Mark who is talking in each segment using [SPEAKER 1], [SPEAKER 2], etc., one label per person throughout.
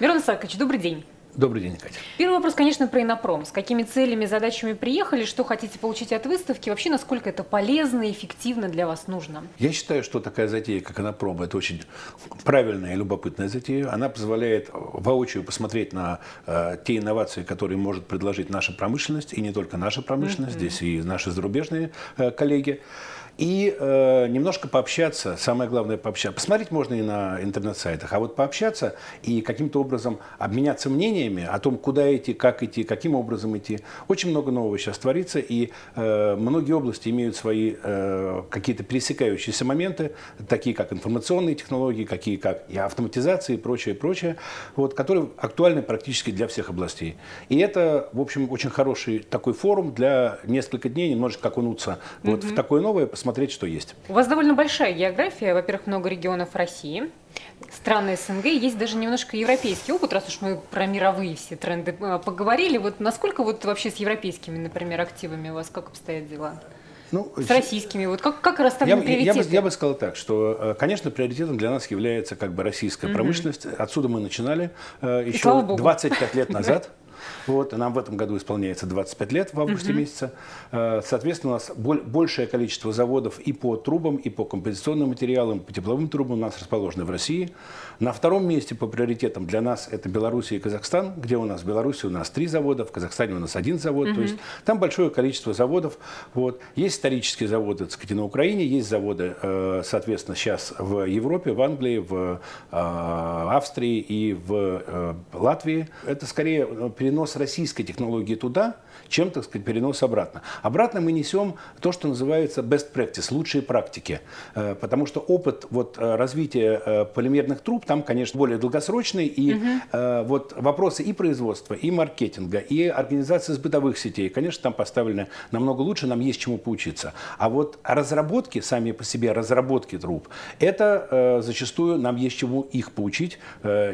[SPEAKER 1] Мирон Исаакович, добрый день.
[SPEAKER 2] Добрый день, Катя.
[SPEAKER 1] Первый вопрос, конечно, про Инопром. С какими целями, задачами приехали, что хотите получить от выставки, вообще насколько это полезно и эффективно для вас нужно?
[SPEAKER 2] Я считаю, что такая затея, как Инопром, это очень правильная и любопытная затея. Она позволяет воочию посмотреть на э, те инновации, которые может предложить наша промышленность, и не только наша промышленность, mm-hmm. здесь и наши зарубежные э, коллеги и э, немножко пообщаться, самое главное пообщаться. Посмотреть можно и на интернет-сайтах, а вот пообщаться и каким-то образом обменяться мнениями о том, куда идти, как идти, каким образом идти. Очень много нового сейчас творится, и э, многие области имеют свои э, какие-то пересекающиеся моменты, такие как информационные технологии, какие как и автоматизация и прочее, прочее, вот, которые актуальны практически для всех областей. И это, в общем, очень хороший такой форум для несколько дней немножечко окунуться mm-hmm. вот в такое новое, посмотреть посмотреть, что есть.
[SPEAKER 1] У вас довольно большая география, во-первых, много регионов России, страны СНГ, есть даже немножко европейский опыт, раз уж мы про мировые все тренды э, поговорили. Вот насколько вот вообще с европейскими, например, активами у вас как обстоят дела? Ну, с российскими, вот как, как расставлены
[SPEAKER 2] я, приоритеты? Я бы, я бы сказал так, что, э, конечно, приоритетом для нас является как бы российская угу. промышленность. Отсюда мы начинали э, еще 25 лет назад. Вот, нам в этом году исполняется 25 лет в августе угу. месяце. Э, соответственно, у нас большее количество заводов и по трубам, и по композиционным материалам, по тепловым трубам у нас расположены в России. На втором месте по приоритетам для нас это Белоруссия и Казахстан, где у нас в Беларуси у нас три завода, в Казахстане у нас один завод. Угу. То есть там большое количество заводов. Вот. Есть исторические заводы, так сказать, на Украине, есть заводы, э, соответственно, сейчас в Европе, в Англии, в э, Австрии и в Латвии. Это скорее перенос российской технологии туда, чем, так сказать, перенос обратно. Обратно мы несем то, что называется best practice, лучшие практики. Э, потому что опыт вот, э, развития э, полимерных труб там, конечно, более долгосрочный. И угу. вот вопросы и производства, и маркетинга, и организации сбытовых сетей, конечно, там поставлены намного лучше, нам есть чему поучиться. А вот разработки, сами по себе разработки труб, это зачастую нам есть чему их поучить,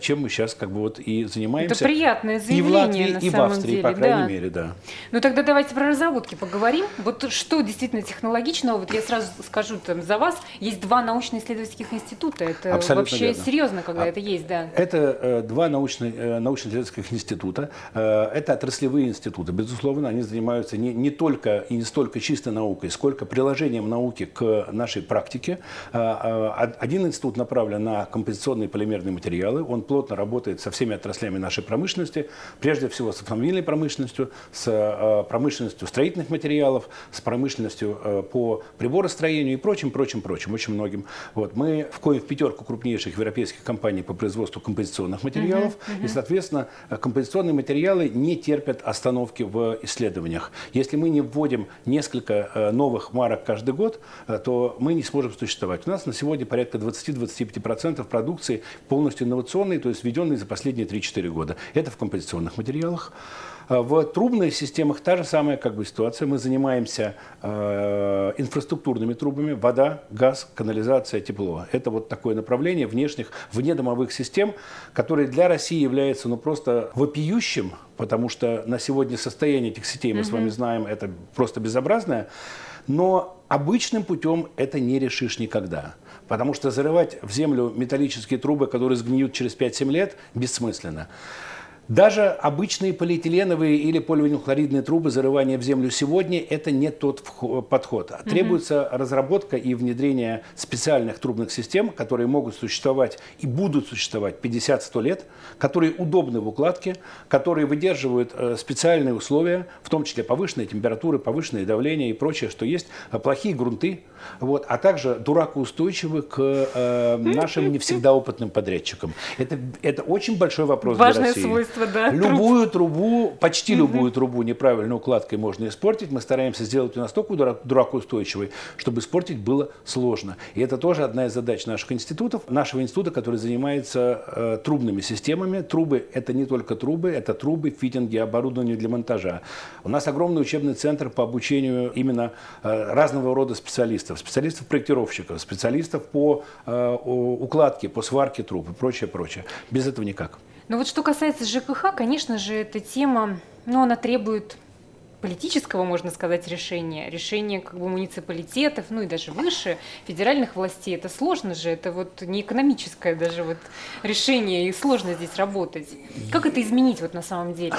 [SPEAKER 2] чем мы сейчас как бы вот и занимаемся.
[SPEAKER 1] Это приятное заявление.
[SPEAKER 2] И в Латвии, и в Австрии, деле, по крайней да. мере, да.
[SPEAKER 1] Ну тогда давайте про разработки поговорим. Вот что действительно технологичного, вот я сразу скажу там за вас, есть два научно-исследовательских института. Это Абсолютно вообще верно. серьезно, когда а, это есть, да.
[SPEAKER 2] Это э, два научно, э, научно-исследовательских института. Э, это отраслевые институты. Безусловно, они занимаются не, не только и не столько чистой наукой, сколько приложением науки к нашей практике. Э, э, один институт направлен на композиционные полимерные материалы. Он плотно работает со всеми отраслями нашей промышленности, прежде всего с автомобильной промышленностью, с э, промышленностью строительных материалов, с промышленностью э, по приборостроению и прочим, прочим, прочим, очень многим. Вот, мы входим в пятерку крупнейших европейских компаний по производству композиционных материалов, uh-huh, uh-huh. и, соответственно, композиционные материалы не терпят остановки в исследованиях. Если мы не вводим несколько э, новых марок каждый год, то мы не сможем существовать. У нас на сегодня порядка 20-25% продукции полностью инновационной, то есть введенной за последние 3-4 года. Это в композиционных материалах. А в трубных системах та же самая как бы ситуация. Мы занимаемся э, инфраструктурными трубами, вода, газ, канализация, тепло. Это вот такое направление внешних, внедомовых систем, которое для России является ну, просто вопиющим, потому что на сегодня состояние этих сетей, мы mm-hmm. с вами знаем, это просто безобразное. Но обычным путем это не решишь никогда. Потому что зарывать в землю металлические трубы, которые сгниют через 5-7 лет, бессмысленно. Даже обычные полиэтиленовые или поливинилхлоридные трубы зарывания в землю сегодня – это не тот подход. Угу. Требуется разработка и внедрение специальных трубных систем, которые могут существовать и будут существовать 50-100 лет, которые удобны в укладке, которые выдерживают э, специальные условия, в том числе повышенные температуры, повышенное давление и прочее, что есть, э, плохие грунты, вот, а также дуракоустойчивы к э, нашим не всегда опытным подрядчикам. Это, это очень большой вопрос
[SPEAKER 1] Важное
[SPEAKER 2] для России.
[SPEAKER 1] свойство свойство, да.
[SPEAKER 2] Любую трубу, почти любую трубу неправильной укладкой можно испортить. Мы стараемся сделать ее настолько дуракоустойчивой, чтобы испортить было сложно. И это тоже одна из задач наших институтов, нашего института, который занимается э, трубными системами. Трубы – это не только трубы, это трубы, фитинги, оборудование для монтажа. У нас огромный учебный центр по обучению именно э, разного рода специалистов. Специалистов-проектировщиков, специалистов по э, укладке, по сварке труб и прочее, прочее. Без этого никак.
[SPEAKER 1] Но вот что касается ЖКХ, конечно же, эта тема, ну, она требует политического, можно сказать, решения, решения как бы муниципалитетов, ну и даже выше, федеральных властей. Это сложно же, это вот не экономическое даже вот решение, и сложно здесь работать. Как это изменить вот на самом деле?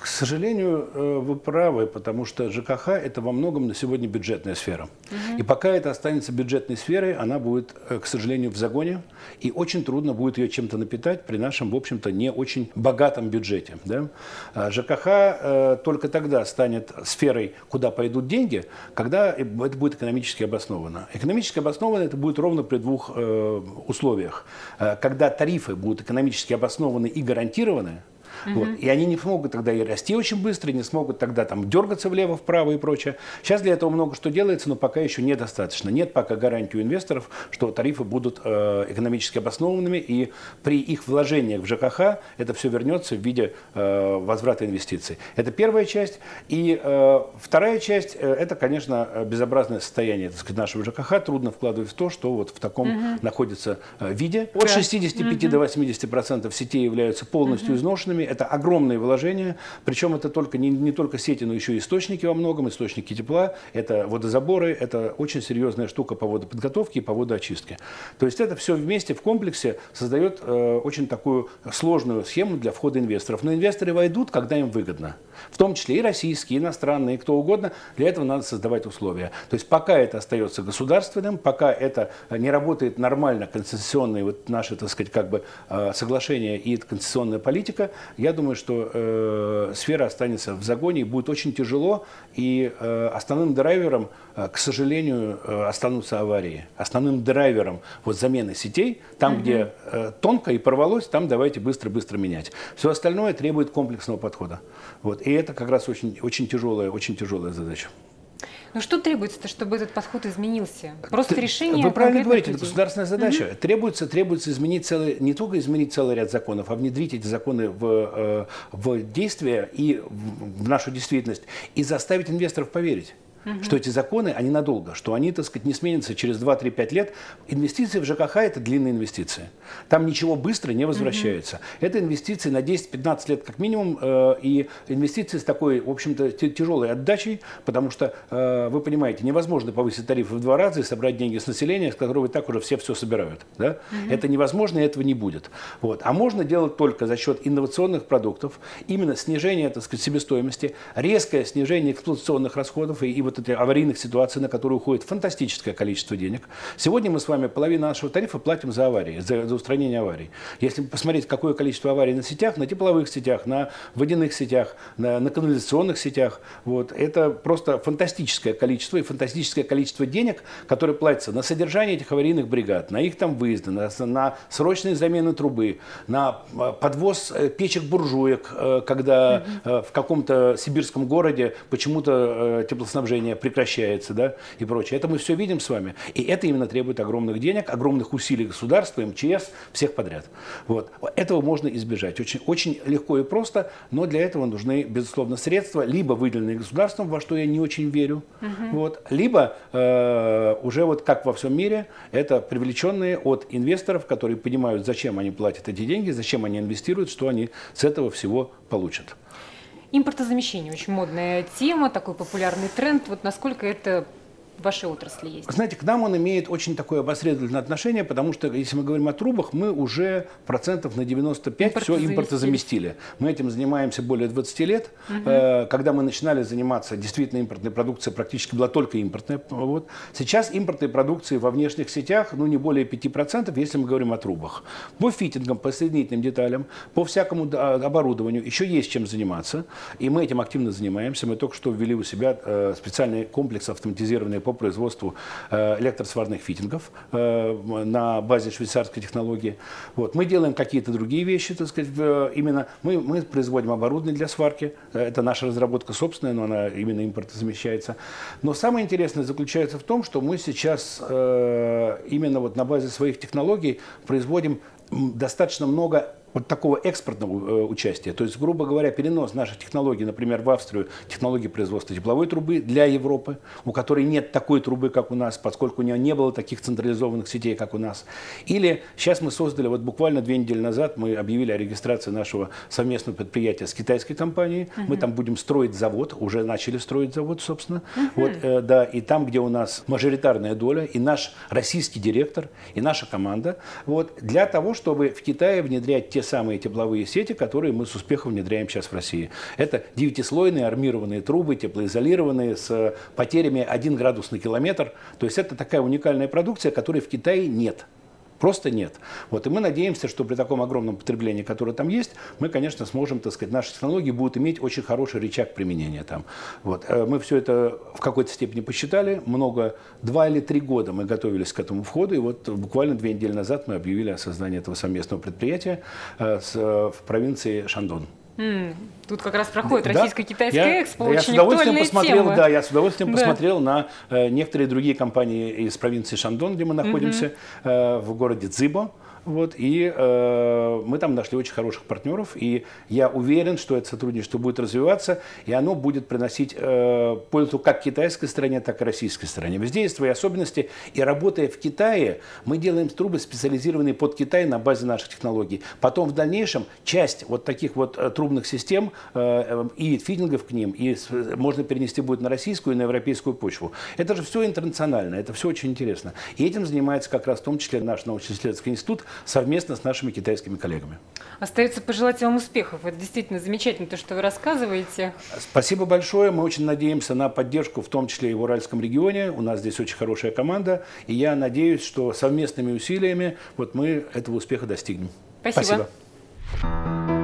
[SPEAKER 2] К сожалению, э, вы правы, потому что ЖКХ – это во многом на сегодня бюджетная сфера. Угу. И пока это останется бюджетной сферой, она будет, э, к сожалению, в загоне, и очень трудно будет ее чем-то напитать при нашем, в общем-то, не очень богатом бюджете. Да? А ЖКХ э, только тогда станет сферой, куда пойдут деньги, когда это будет экономически обосновано. Экономически обосновано это будет ровно при двух условиях. Когда тарифы будут экономически обоснованы и гарантированы, Угу. Вот. И они не смогут тогда и расти очень быстро, не смогут тогда там дергаться влево-вправо и прочее. Сейчас для этого много что делается, но пока еще недостаточно. Нет пока гарантии у инвесторов, что тарифы будут э, экономически обоснованными, и при их вложениях в ЖКХ это все вернется в виде э, возврата инвестиций. Это первая часть. И э, вторая часть, э, это, конечно, безобразное состояние так сказать, нашего ЖКХ. Трудно вкладывать в то, что вот в таком угу. находится э, виде. От 65 угу. до 80 процентов сетей являются полностью угу. изношенными это огромные вложения, причем это только, не, не только сети, но еще и источники во многом, источники тепла, это водозаборы, это очень серьезная штука по водоподготовке и по водоочистке. То есть это все вместе в комплексе создает э, очень такую сложную схему для входа инвесторов. Но инвесторы войдут, когда им выгодно. В том числе и российские, и иностранные, и кто угодно. Для этого надо создавать условия. То есть пока это остается государственным, пока это не работает нормально конституционные вот наши, так сказать, как бы э, соглашения и конституционная политика, я думаю, что э, сфера останется в загоне и будет очень тяжело. И э, основным драйвером, э, к сожалению, э, останутся аварии. Основным драйвером вот замены сетей, там, угу. где э, тонко и порвалось, там давайте быстро-быстро менять. Все остальное требует комплексного подхода. Вот. И это как раз очень, очень, тяжелая, очень тяжелая задача.
[SPEAKER 1] Ну что требуется, чтобы этот подход изменился? Просто Ты, решение.
[SPEAKER 2] Вы правильно говорите, людей. это государственная задача. Угу. Требуется, требуется изменить целый, не только изменить целый ряд законов, а внедрить эти законы в, э, в действие и в нашу действительность и заставить инвесторов поверить угу. что эти законы, они надолго, что они, так сказать, не сменятся через 2-3-5 лет. Инвестиции в ЖКХ – это длинные инвестиции. Там ничего быстро не возвращается. Угу. Это инвестиции на 10-15 лет как минимум, э, и инвестиции с такой, в общем-то, тяжелой отдачей, потому что, э, вы понимаете, невозможно повысить тарифы в два раза и собрать деньги с населения, с которого и так уже все все собирают. Да? Угу. Это невозможно, и этого не будет. Вот. А можно делать только за счет инновационных продуктов, именно снижение, так сказать, себестоимости, резкое снижение эксплуатационных расходов и, и вот вот эти аварийных ситуаций, на которые уходит фантастическое количество денег. Сегодня мы с вами половину нашего тарифа платим за аварии, за, за устранение аварий. Если посмотреть, какое количество аварий на сетях, на тепловых сетях, на водяных сетях, на, на канализационных сетях, вот, это просто фантастическое количество и фантастическое количество денег, которые платятся на содержание этих аварийных бригад, на их там выезды, на, на срочные замены трубы, на а, подвоз э, печек-буржуек, э, когда mm-hmm. в каком-то сибирском городе почему-то теплоснабжение образование прекращается, да, и прочее. Это мы все видим с вами. И это именно требует огромных денег, огромных усилий государства, МЧС, всех подряд. Вот. Этого можно избежать. Очень, очень легко и просто, но для этого нужны, безусловно, средства, либо выделенные государством, во что я не очень верю, угу. вот, либо э, уже вот как во всем мире, это привлеченные от инвесторов, которые понимают, зачем они платят эти деньги, зачем они инвестируют, что они с этого всего получат.
[SPEAKER 1] Импортозамещение очень модная тема, такой популярный тренд. Вот насколько это в вашей отрасли есть?
[SPEAKER 2] Знаете, к нам он имеет очень такое обосредительное отношение, потому что, если мы говорим о трубах, мы уже процентов на 95 Импорт все импортозаместили. Мы этим занимаемся более 20 лет. Угу. Когда мы начинали заниматься, действительно, импортной продукцией практически была только импортная. Вот. Сейчас импортной продукции во внешних сетях, ну, не более 5%, если мы говорим о трубах. По фитингам, по соединительным деталям, по всякому оборудованию еще есть чем заниматься. И мы этим активно занимаемся. Мы только что ввели у себя э, специальный комплекс автоматизированный по производству э, электросварных фитингов э, на базе швейцарской технологии. Вот. Мы делаем какие-то другие вещи, так сказать, именно мы, мы производим оборудование для сварки. Это наша разработка собственная, но она именно импортозамещается. Но самое интересное заключается в том, что мы сейчас э, именно вот на базе своих технологий производим достаточно много вот такого экспортного участия. То есть, грубо говоря, перенос наших технологий, например, в Австрию, технологии производства тепловой трубы для Европы, у которой нет такой трубы, как у нас, поскольку у нее не было таких централизованных сетей, как у нас. Или сейчас мы создали, вот буквально две недели назад мы объявили о регистрации нашего совместного предприятия с китайской компанией. Угу. Мы там будем строить завод, уже начали строить завод, собственно. Угу. Вот, э, да, и там, где у нас мажоритарная доля, и наш российский директор, и наша команда, вот, для того, чтобы в Китае внедрять те самые тепловые сети, которые мы с успехом внедряем сейчас в России. Это девятислойные армированные трубы, теплоизолированные, с потерями 1 градус на километр. То есть это такая уникальная продукция, которой в Китае нет. Просто нет. Вот, и мы надеемся, что при таком огромном потреблении, которое там есть, мы, конечно, сможем, так сказать, наши технологии будут иметь очень хороший рычаг применения там. Вот. Э, мы все это в какой-то степени посчитали. Много, два или три года мы готовились к этому входу, и вот буквально две недели назад мы объявили о создании этого совместного предприятия э, в провинции Шандон.
[SPEAKER 1] Тут как раз проходит да, российско-китайская экспо,
[SPEAKER 2] я очень с удовольствием посмотрел, тема. Да, я с удовольствием да. посмотрел на э, некоторые другие компании из провинции Шандон, где мы находимся, mm-hmm. э, в городе Цзибо. Вот, и э, мы там нашли очень хороших партнеров, и я уверен, что это сотрудничество будет развиваться, и оно будет приносить э, пользу как китайской стороне, так и российской стороне. Везде есть свои особенности, и работая в Китае, мы делаем трубы, специализированные под Китай на базе наших технологий. Потом в дальнейшем часть вот таких вот э, трубных систем э, и фидингов к ним, и можно перенести будет на российскую и на европейскую почву. Это же все интернационально, это все очень интересно. И этим занимается как раз в том числе наш научно-исследовательский институт, совместно с нашими китайскими коллегами.
[SPEAKER 1] Остается пожелать вам успехов. Это действительно замечательно, то, что вы рассказываете.
[SPEAKER 2] Спасибо большое. Мы очень надеемся на поддержку, в том числе и в Уральском регионе. У нас здесь очень хорошая команда. И я надеюсь, что совместными усилиями вот мы этого успеха достигнем.
[SPEAKER 1] Спасибо. Спасибо.